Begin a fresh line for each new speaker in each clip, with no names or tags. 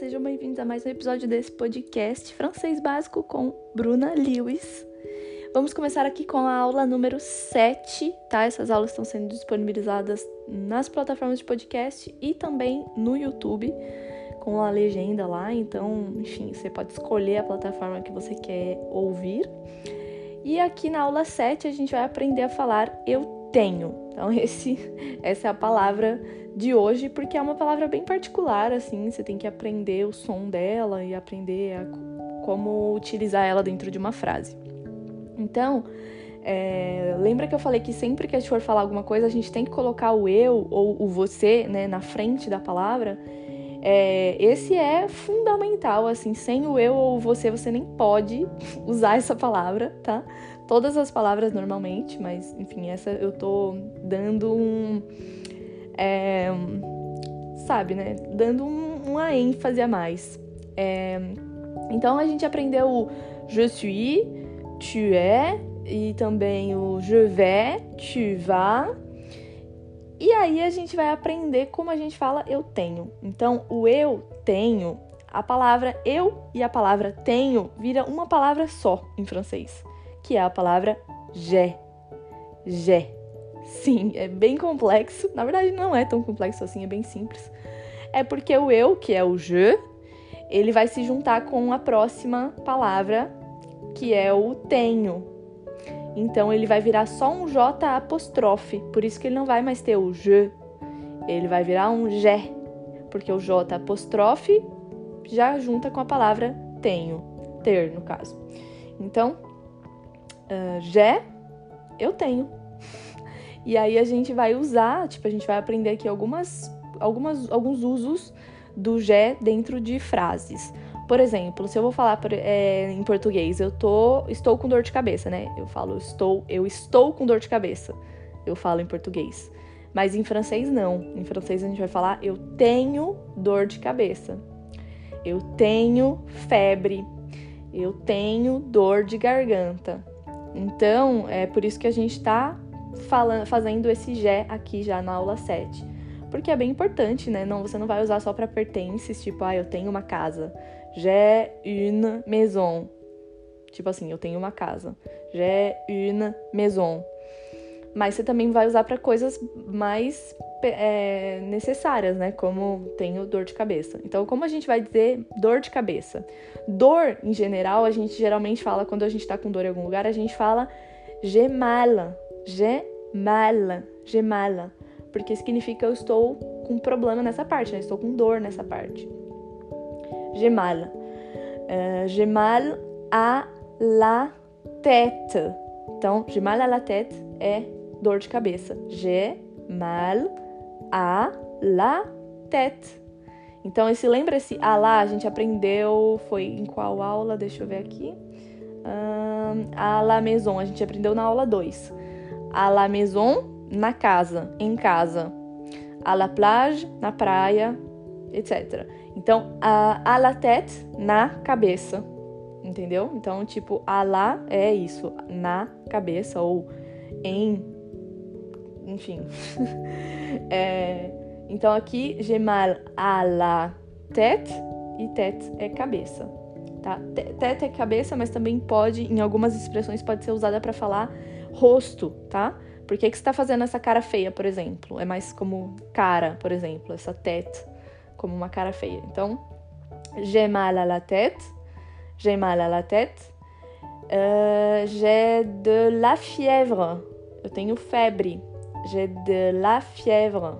sejam bem-vindos a mais um episódio desse podcast francês básico com Bruna Lewis. Vamos começar aqui com a aula número 7, tá? Essas aulas estão sendo disponibilizadas nas plataformas de podcast e também no YouTube, com a legenda lá. Então, enfim, você pode escolher a plataforma que você quer ouvir. E aqui na aula 7 a gente vai aprender a falar eu tenho. Então, esse, essa é a palavra de hoje, porque é uma palavra bem particular, assim, você tem que aprender o som dela e aprender a, como utilizar ela dentro de uma frase. Então, é, lembra que eu falei que sempre que a gente for falar alguma coisa, a gente tem que colocar o eu ou o você né, na frente da palavra. É, esse é fundamental, assim, sem o eu ou o você, você nem pode usar essa palavra, tá? Todas as palavras normalmente, mas enfim, essa eu tô dando um é, sabe, né? Dando um, uma ênfase a mais. É, então a gente aprendeu o je suis, tu es, e também o je vais, tu vas. E aí a gente vai aprender como a gente fala eu tenho. Então o eu tenho, a palavra eu e a palavra tenho vira uma palavra só em francês, que é a palavra j'ai. J'ai. Sim, é bem complexo. Na verdade, não é tão complexo assim, é bem simples. É porque o eu, que é o je, ele vai se juntar com a próxima palavra, que é o tenho. Então ele vai virar só um J apóstrofe, por isso que ele não vai mais ter o je. Ele vai virar um je, porque o J apóstrofe já junta com a palavra tenho, ter no caso. Então, uh, je, eu tenho. E aí a gente vai usar, tipo, a gente vai aprender aqui algumas, algumas, alguns usos do Gé dentro de frases. Por exemplo, se eu vou falar é, em português, eu tô, estou com dor de cabeça, né? Eu falo estou, eu estou com dor de cabeça. Eu falo em português. Mas em francês não. Em francês a gente vai falar eu tenho dor de cabeça. Eu tenho febre. Eu tenho dor de garganta. Então, é por isso que a gente está falando, fazendo esse Gé aqui já na aula 7. Porque é bem importante, né? Não, você não vai usar só para pertences, tipo, ah, eu tenho uma casa. J'ai une maison. Tipo assim, eu tenho uma casa. J'ai une maison. Mas você também vai usar para coisas mais é, necessárias, né? Como tenho dor de cabeça. Então, como a gente vai dizer dor de cabeça? Dor, em geral, a gente geralmente fala, quando a gente tá com dor em algum lugar, a gente fala j'ai j'ai mal, porque significa eu estou com problema nessa parte, né? Estou com dor nessa parte. J'ai mal. Uh, j'ai mal à la tête. Então, j'ai mal à la tête é dor de cabeça. J'ai mal à la tête. Então, esse lembra esse a lá a gente aprendeu foi em qual aula? Deixa eu ver aqui. Um, a la maison, a gente aprendeu na aula 2 à la maison, na casa, em casa. À la plage, na praia, etc. Então, a, à la tête, na cabeça. Entendeu? Então, tipo, à la é isso, na cabeça ou em. Enfim. é, então, aqui, j'ai mal à la tête e tête é cabeça. Tá? Tête é cabeça, mas também pode, em algumas expressões, pode ser usada para falar rosto, tá? Por que, que você tá fazendo essa cara feia, por exemplo? É mais como cara, por exemplo, essa tête, como uma cara feia. Então, j'ai mal à la tête, j'ai mal à la tête, uh, j'ai de la fièvre, eu tenho febre, j'ai de la fièvre,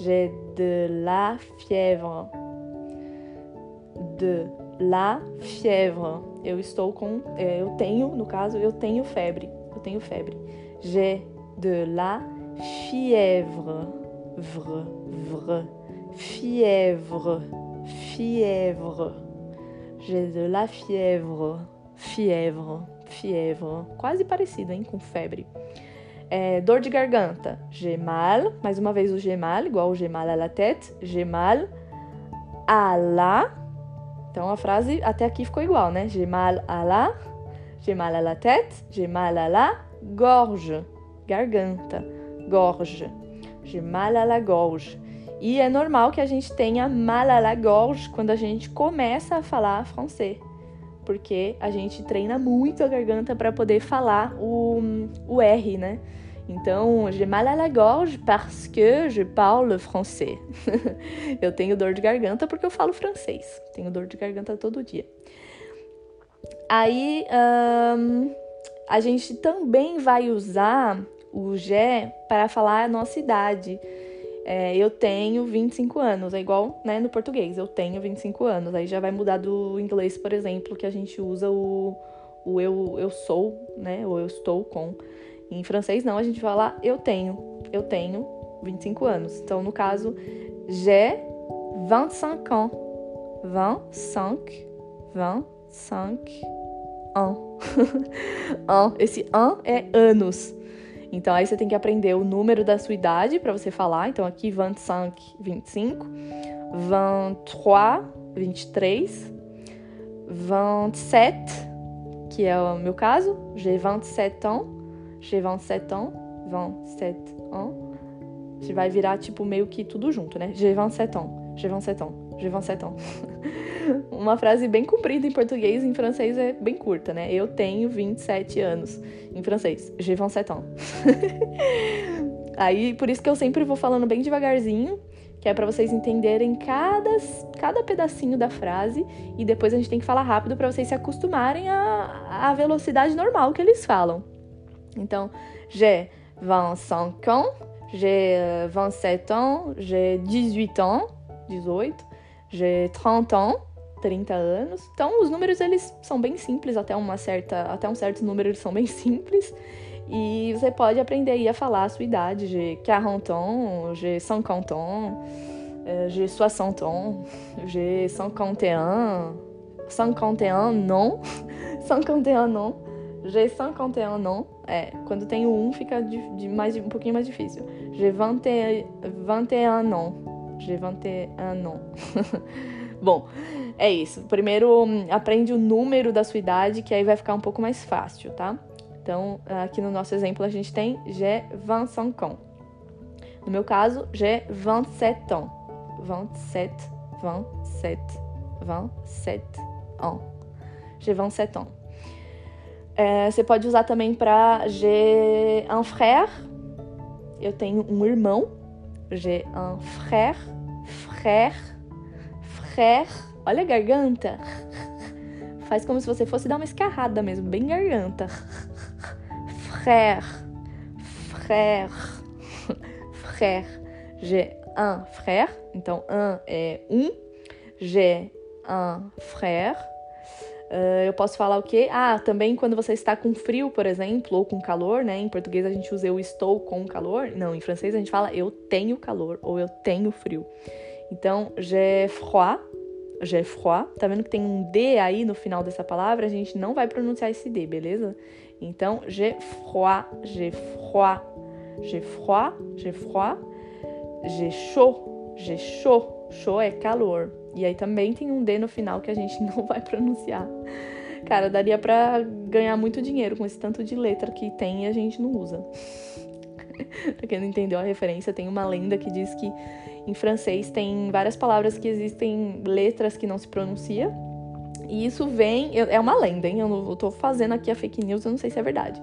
j'ai de la fièvre, de la fièvre, eu estou com, eu tenho, no caso, eu tenho febre tenho febre. J'ai de la fièvre. Vre, vre. Fièvre. Fièvre. J'ai de la fièvre. Fièvre. Fièvre. Quase parecido, hein? Com febre. É, dor de garganta. J'ai mal. Mais uma vez o j'ai mal, igual o j'ai mal à la tête. J'ai mal à la. Então a frase até aqui ficou igual, né? J'ai mal à la J'ai mal à la tête, j'ai mal à la gorge, garganta, gorge. J'ai mal à la gorge. E é normal que a gente tenha mal à la gorge quando a gente começa a falar francês, porque a gente treina muito a garganta para poder falar o, o R, né? Então, j'ai mal à la gorge parce que je parle français. eu tenho dor de garganta porque eu falo francês. Tenho dor de garganta todo dia. Aí, a gente também vai usar o G para falar a nossa idade. É, eu tenho 25 anos, é igual né, no português, eu tenho 25 anos. Aí já vai mudar do inglês, por exemplo, que a gente usa o, o eu, eu sou, né? Ou eu estou com. Em francês, não, a gente fala eu tenho. Eu tenho 25 anos. Então, no caso, j'ai 25 ans. 25, 25 ans. an. Esse an é anos. Então, aí você tem que aprender o número da sua idade para você falar. Então, aqui, 25, 25. 23, 23. 27, que é o meu caso. J'ai 27 ans. J'ai 27 ans. 27 ans. Você vai virar, tipo, meio que tudo junto, né? J'ai 27 ans. J'ai 27 ans. J'ai 27 ans. Uma frase bem comprida em português, em francês é bem curta, né? Eu tenho 27 anos. Em francês, j'ai 27 ans. Aí, por isso que eu sempre vou falando bem devagarzinho, que é para vocês entenderem cada, cada pedacinho da frase e depois a gente tem que falar rápido para vocês se acostumarem à, à velocidade normal que eles falam. Então, j'ai 25 ans, j'ai 27 ans, j'ai 18 ans, 18, j'ai 30 ans, 30 anos. Então, os números eles são bem simples, até uma certa, até um certo número eles são bem simples. E você pode aprender aí a falar a sua idade, j'ai 40 ans, j'ai 50 ans, j'ai 60 ans, j'ai 51, 51 non, 51 non, j'ai 51 non. É, quando tem 1 fica de, de mais, um pouquinho mais difícil. J'ai 21, 21 non, j'ai 21 non. Bom, é isso. Primeiro aprende o número da sua idade, que aí vai ficar um pouco mais fácil, tá? Então, aqui no nosso exemplo, a gente tem j'ai 25 ans. No meu caso, j'ai 27 ans. 27, 27, 27 ans. J'ai 27 ans. É, você pode usar também para j'ai un frère. Eu tenho um irmão. J'ai un frère. Frère. Frère Olha a garganta. Faz como se você fosse dar uma escarrada mesmo, bem garganta. Frère. Frère. Frère. J'ai un frère. Então, un é um. J'ai un frère. Uh, eu posso falar o quê? Ah, também quando você está com frio, por exemplo, ou com calor, né? Em português a gente usa eu estou com calor. Não, em francês a gente fala eu tenho calor ou eu tenho frio. Então, j'ai froid j'ai froid. Tá vendo que tem um D aí no final dessa palavra? A gente não vai pronunciar esse D, beleza? Então, j'ai froid, j'ai froid, j'ai froid, j'ai froid, j'ai chaud, j'ai chaud. Chaud é calor. E aí também tem um D no final que a gente não vai pronunciar. Cara, daria pra ganhar muito dinheiro com esse tanto de letra que tem e a gente não usa. pra quem não entendeu a referência, tem uma lenda que diz que em francês tem várias palavras que existem letras que não se pronuncia. E isso vem. É uma lenda, hein? Eu, não, eu tô fazendo aqui a fake news, eu não sei se é verdade.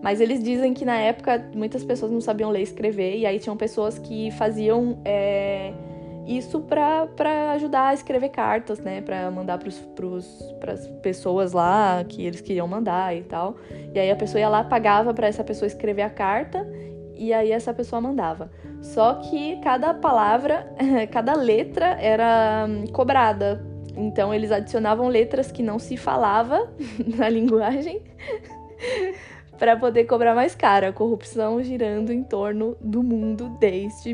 Mas eles dizem que na época muitas pessoas não sabiam ler e escrever, e aí tinham pessoas que faziam é, isso para ajudar a escrever cartas, né? Para mandar para as pessoas lá que eles queriam mandar e tal. E aí a pessoa ia lá, pagava para essa pessoa escrever a carta, e aí essa pessoa mandava. Só que cada palavra, cada letra era hum, cobrada. Então eles adicionavam letras que não se falava na linguagem para poder cobrar mais caro. A corrupção girando em torno do mundo desde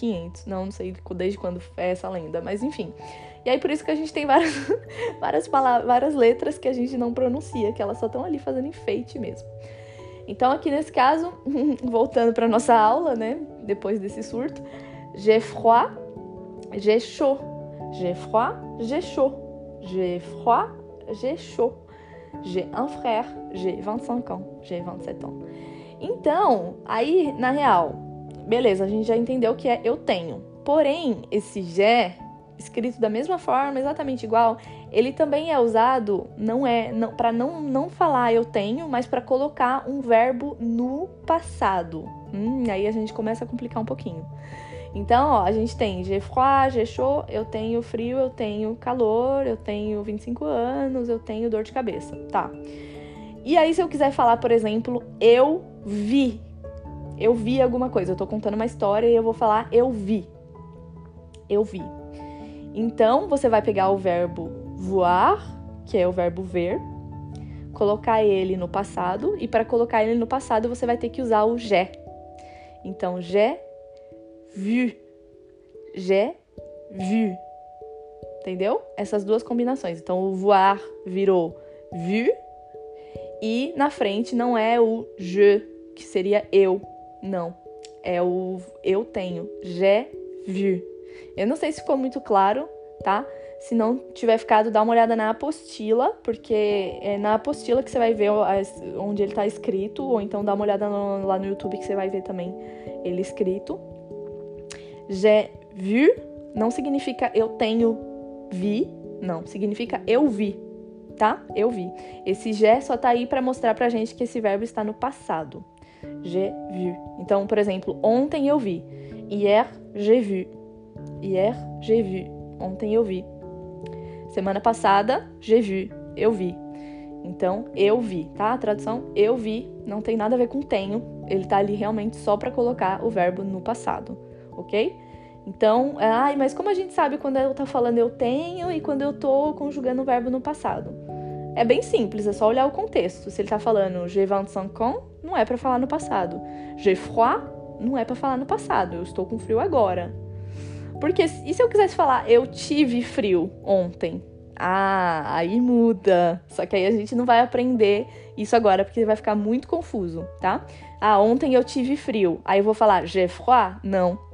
1500. Não, não sei desde quando é essa lenda, mas enfim. E aí por isso que a gente tem várias, várias palavras, várias letras que a gente não pronuncia, que elas só estão ali fazendo enfeite mesmo. Então, aqui nesse caso, voltando para nossa aula, né? Depois desse surto, j'ai froid, j'ai chaud. J'ai froid, j'ai chaud. J'ai froid, j'ai chaud. J'ai un frère, j'ai 25 ans, j'ai 27 ans. Então, aí, na real, beleza, a gente já entendeu que é eu tenho. Porém, esse je, escrito da mesma forma, exatamente igual, ele também é usado não é não, para não, não falar eu tenho, mas para colocar um verbo no passado. Hum, aí a gente começa a complicar um pouquinho. Então, ó, a gente tem j'ai froid, j'ai chaud, eu tenho frio, eu tenho calor, eu tenho 25 anos, eu tenho dor de cabeça, tá? E aí, se eu quiser falar, por exemplo, eu vi, eu vi alguma coisa, eu tô contando uma história e eu vou falar eu vi, eu vi. Então, você vai pegar o verbo voar, que é o verbo ver, colocar ele no passado, e para colocar ele no passado, você vai ter que usar o j'ai. Então, j'ai vu. J'ai vu. Entendeu? Essas duas combinações. Então, o voar virou vu. E na frente não é o je, que seria eu. Não. É o eu tenho. J'ai vu. Eu não sei se ficou muito claro, tá? Se não tiver ficado, dá uma olhada na apostila, porque é na apostila que você vai ver onde ele tá escrito, ou então dá uma olhada no, lá no YouTube que você vai ver também ele escrito. J'ai vu não significa eu tenho vi, não, significa eu vi, tá? Eu vi. Esse j'ai só tá aí para mostrar pra gente que esse verbo está no passado. J'ai vu. Então, por exemplo, ontem eu vi. Hier, j'ai vu. Hier, j'ai vu. Ontem eu vi. Semana passada, j'ai vu. Eu vi. Então, eu vi, tá? A tradução eu vi não tem nada a ver com tenho. Ele tá ali realmente só para colocar o verbo no passado ok? Então, ai, mas como a gente sabe quando eu tô falando eu tenho e quando eu tô conjugando o verbo no passado? É bem simples, é só olhar o contexto. Se ele tá falando j'ai 25 ans, não é para falar no passado. J'ai froid, não é para falar no passado. Eu estou com frio agora. Porque e se eu quisesse falar eu tive frio ontem? Ah, aí muda. Só que aí a gente não vai aprender isso agora porque vai ficar muito confuso, tá? Ah, ontem eu tive frio. Aí eu vou falar j'ai froid? Não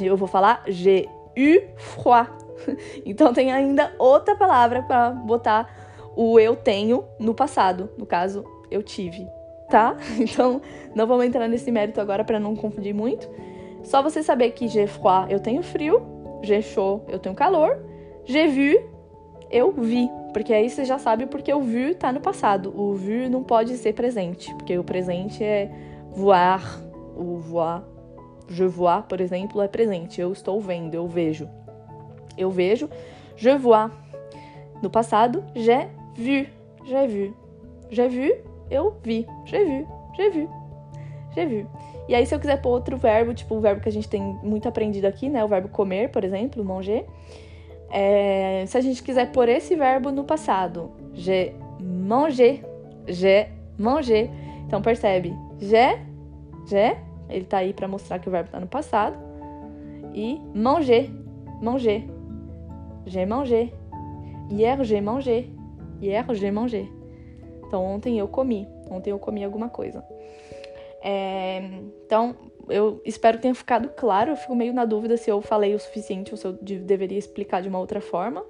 eu vou falar j'ai eu froid. Então tem ainda outra palavra para botar o eu tenho no passado, no caso, eu tive, tá? Então não vamos entrar nesse mérito agora para não confundir muito. Só você saber que j'ai froid, eu tenho frio, j'ai chaud, eu tenho calor, j'ai vu, eu vi, porque aí você já sabe porque o vu tá no passado. O vu não pode ser presente, porque o presente é voar, o voar Je vois, por exemplo, é presente. Eu estou vendo, eu vejo. Eu vejo. Je vois. No passado, j'ai vu. J'ai vu. J'ai vu, eu vi. J'ai vu. J'ai vu. J'ai vu. E aí, se eu quiser pôr outro verbo, tipo o verbo que a gente tem muito aprendido aqui, né? O verbo comer, por exemplo, manger. É, se a gente quiser pôr esse verbo no passado, j'ai mangé. J'ai mangé. Então, percebe? J'ai, j'ai ele tá aí para mostrar que o verbo tá no passado. E manger, manger. J'ai mangé. Hier j'ai mangé. Hier j'ai mangé. Então ontem eu comi. Ontem eu comi alguma coisa. É, então, eu espero que tenha ficado claro. Eu fico meio na dúvida se eu falei o suficiente ou se eu deveria explicar de uma outra forma.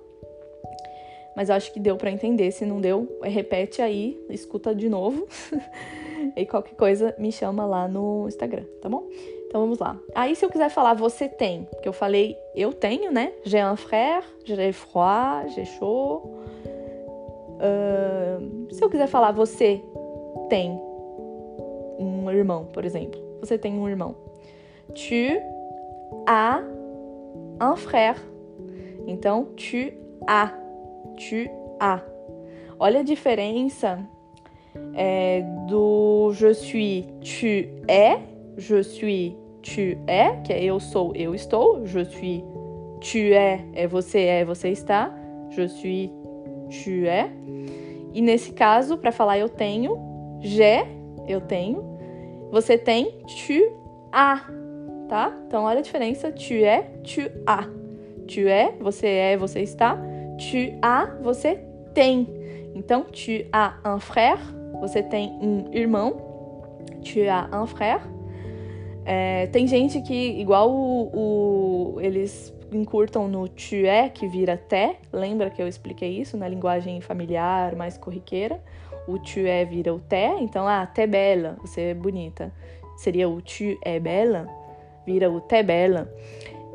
Mas acho que deu para entender. Se não deu, repete aí, escuta de novo. E qualquer coisa me chama lá no Instagram, tá bom? Então vamos lá. Aí se eu quiser falar você tem, porque eu falei eu tenho, né? J'ai un frère, j'ai froid, j'ai chaud. Uh, se eu quiser falar você tem um irmão, por exemplo. Você tem um irmão. Tu as un frère. Então, tu as. Tu as. Olha a diferença é, do je suis, tu es, je suis, tu es, que é eu sou, eu estou, je suis, tu es, é você é, você está, je suis, tu es. E nesse caso, para falar eu tenho, j'ai, eu tenho, você tem, tu as, tá? Então olha a diferença, tu é, tu as. Tu é, você é, você está, tu as, você tem. Então, tu as un frère, você tem um irmão, tu as un frère. É, tem gente que, igual o, o, eles encurtam no tu é, que vira té. Lembra que eu expliquei isso na linguagem familiar mais corriqueira? O tu é vira o té. Então, ah, té bela, você é bonita. seria o tu é bela, vira o t'es belle.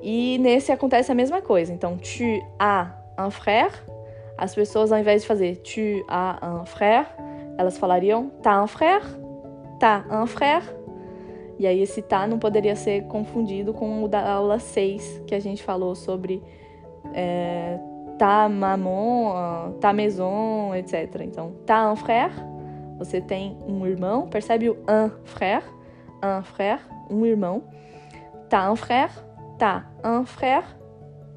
E nesse acontece a mesma coisa. Então, tu as un frère. As pessoas, ao invés de fazer tu as un frère, elas falariam t'as un frère, t'as un frère. E aí esse tá não poderia ser confundido com o da aula 6, que a gente falou sobre é, tá maman, tá maison, etc. Então, tá un frère, você tem um irmão, percebe o un frère? Un frère, um irmão. Tá un frère, tá un frère,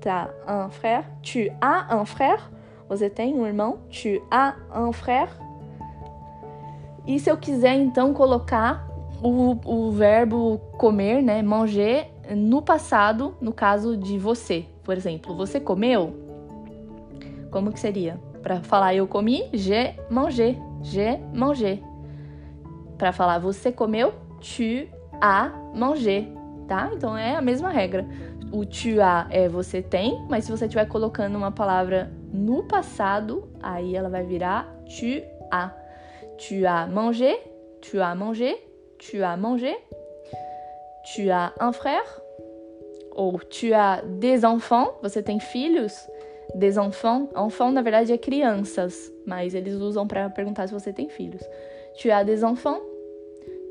tá un frère. Tu as un frère, você tem um irmão. Tu as un frère. E se eu quiser então colocar o, o verbo comer, né, manger, no passado, no caso de você, por exemplo, você comeu? Como que seria? Para falar eu comi, j'ai mangé, j'ai mangé. Para falar você comeu, tu as mangé, tá? Então é a mesma regra. O tu as é você tem, mas se você estiver colocando uma palavra no passado, aí ela vai virar tu as. Tu as mangé, tu as mangé, tu as mangé. Tu as un frère ou tu as des enfants, você tem filhos. Des enfants, enfants na verdade é crianças, mas eles usam para perguntar se você tem filhos. Tu as des enfants?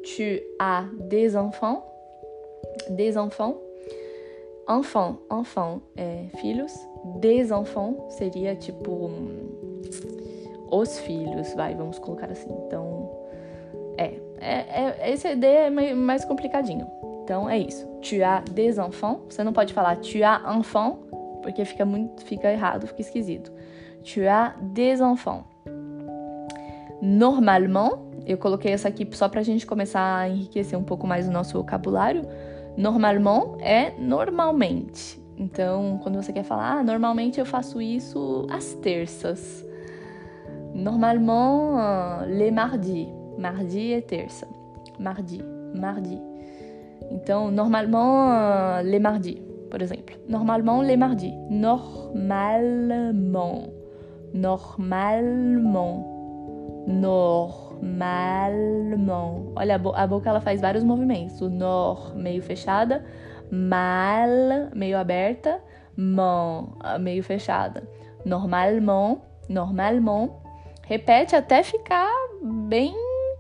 Tu as des enfants? Des enfants? Enfant, enfant é filhos. Des enfants seria tipo os filhos, vai, vamos colocar assim. Então, é, é, esse D é mais complicadinho. Então é isso. Tu as des enfants. Você não pode falar tu as enfant, porque fica muito, fica errado, fica esquisito. Tu as des enfants. Normalement, eu coloquei essa aqui só pra gente começar a enriquecer um pouco mais o nosso vocabulário. Normalement é normalmente. Então, quando você quer falar, ah, normalmente eu faço isso às terças. Normalement, les mardis. Mardi é terça. Mardi, mardi. Então, normalement, les mardis, por exemplo. Normalement, les mardis. Normalement. Normalement. Normalement. Olha, a, bo a boca ela faz vários movimentos. O nor meio fechada, mal meio aberta, mon meio fechada. Normalement, normalement. Repete até ficar bem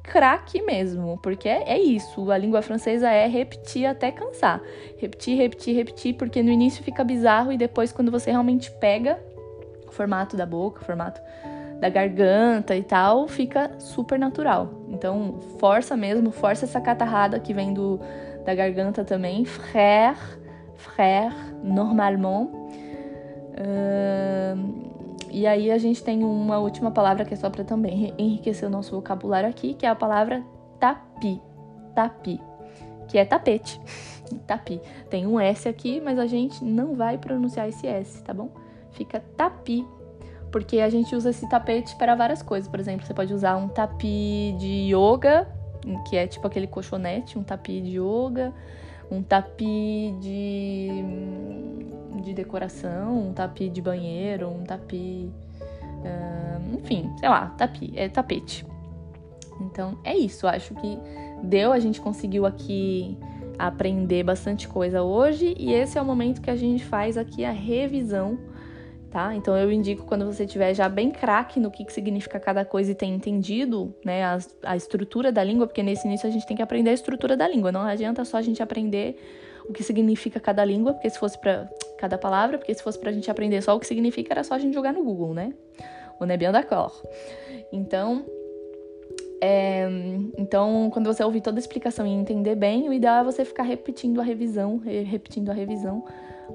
craque mesmo, porque é, é, isso. A língua francesa é repetir até cansar. Repetir, repetir, repetir, porque no início fica bizarro e depois, quando você realmente pega o formato da boca, o formato da garganta e tal, fica super natural. Então, força mesmo, força essa catarrada que vem do, da garganta também. Frère, frère, normalement. Uh, e aí a gente tem uma última palavra que é só para também enriquecer o nosso vocabulário aqui, que é a palavra tapi. Tapi, que é tapete. tapi. Tem um S aqui, mas a gente não vai pronunciar esse S, tá bom? Fica tapi, porque a gente usa esse tapete para várias coisas. Por exemplo, você pode usar um tapi de yoga, que é tipo aquele colchonete, um tapi de yoga, um tapi de de decoração, um tapi de banheiro, um tapi. Uh, enfim, sei lá, tapi, é tapete. Então é isso, acho que deu, a gente conseguiu aqui aprender bastante coisa hoje e esse é o momento que a gente faz aqui a revisão, tá? Então eu indico quando você tiver já bem craque no que, que significa cada coisa e tem entendido, né, a, a estrutura da língua, porque nesse início a gente tem que aprender a estrutura da língua, não adianta só a gente aprender o que significa cada língua, porque se fosse para cada palavra, porque se fosse pra gente aprender só o que significa, era só a gente jogar no Google, né? O é bien d'accord. Então, é, então, quando você ouvir toda a explicação e entender bem, o ideal é você ficar repetindo a revisão, repetindo a revisão,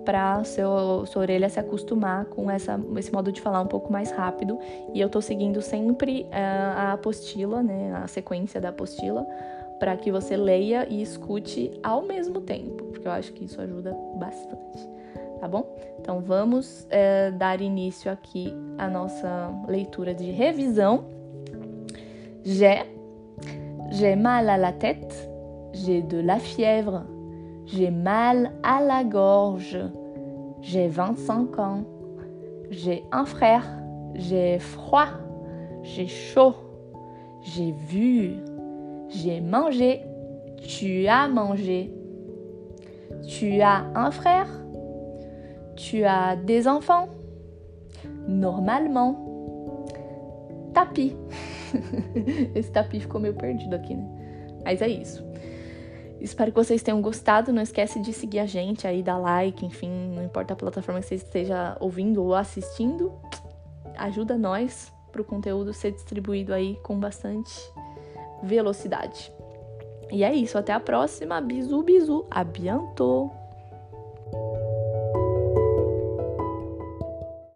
para sua orelha se acostumar com essa, esse modo de falar um pouco mais rápido. E eu tô seguindo sempre uh, a apostila, né, a sequência da apostila, para que você leia e escute ao mesmo tempo, porque eu acho que isso ajuda bastante, tá bom? Então vamos é, dar início aqui à nossa leitura de revisão. J'ai, j'ai mal à la tête, j'ai de la fièvre, j'ai mal à la gorge, j'ai 25 ans, j'ai un frère, j'ai froid, j'ai chaud, j'ai vu, j'ai mangé, Tu as mangé. Tu as un frère? Tu as des enfants? Normalement. Tapi. Esse tapi ficou meio perdido aqui, né? Mas é isso. Espero que vocês tenham gostado. Não esquece de seguir a gente aí, dar like, enfim, não importa a plataforma que você esteja ouvindo ou assistindo. Ajuda nós para o conteúdo ser distribuído aí com bastante velocidade. E é isso, até a próxima. Bisu, bisu, abiantou!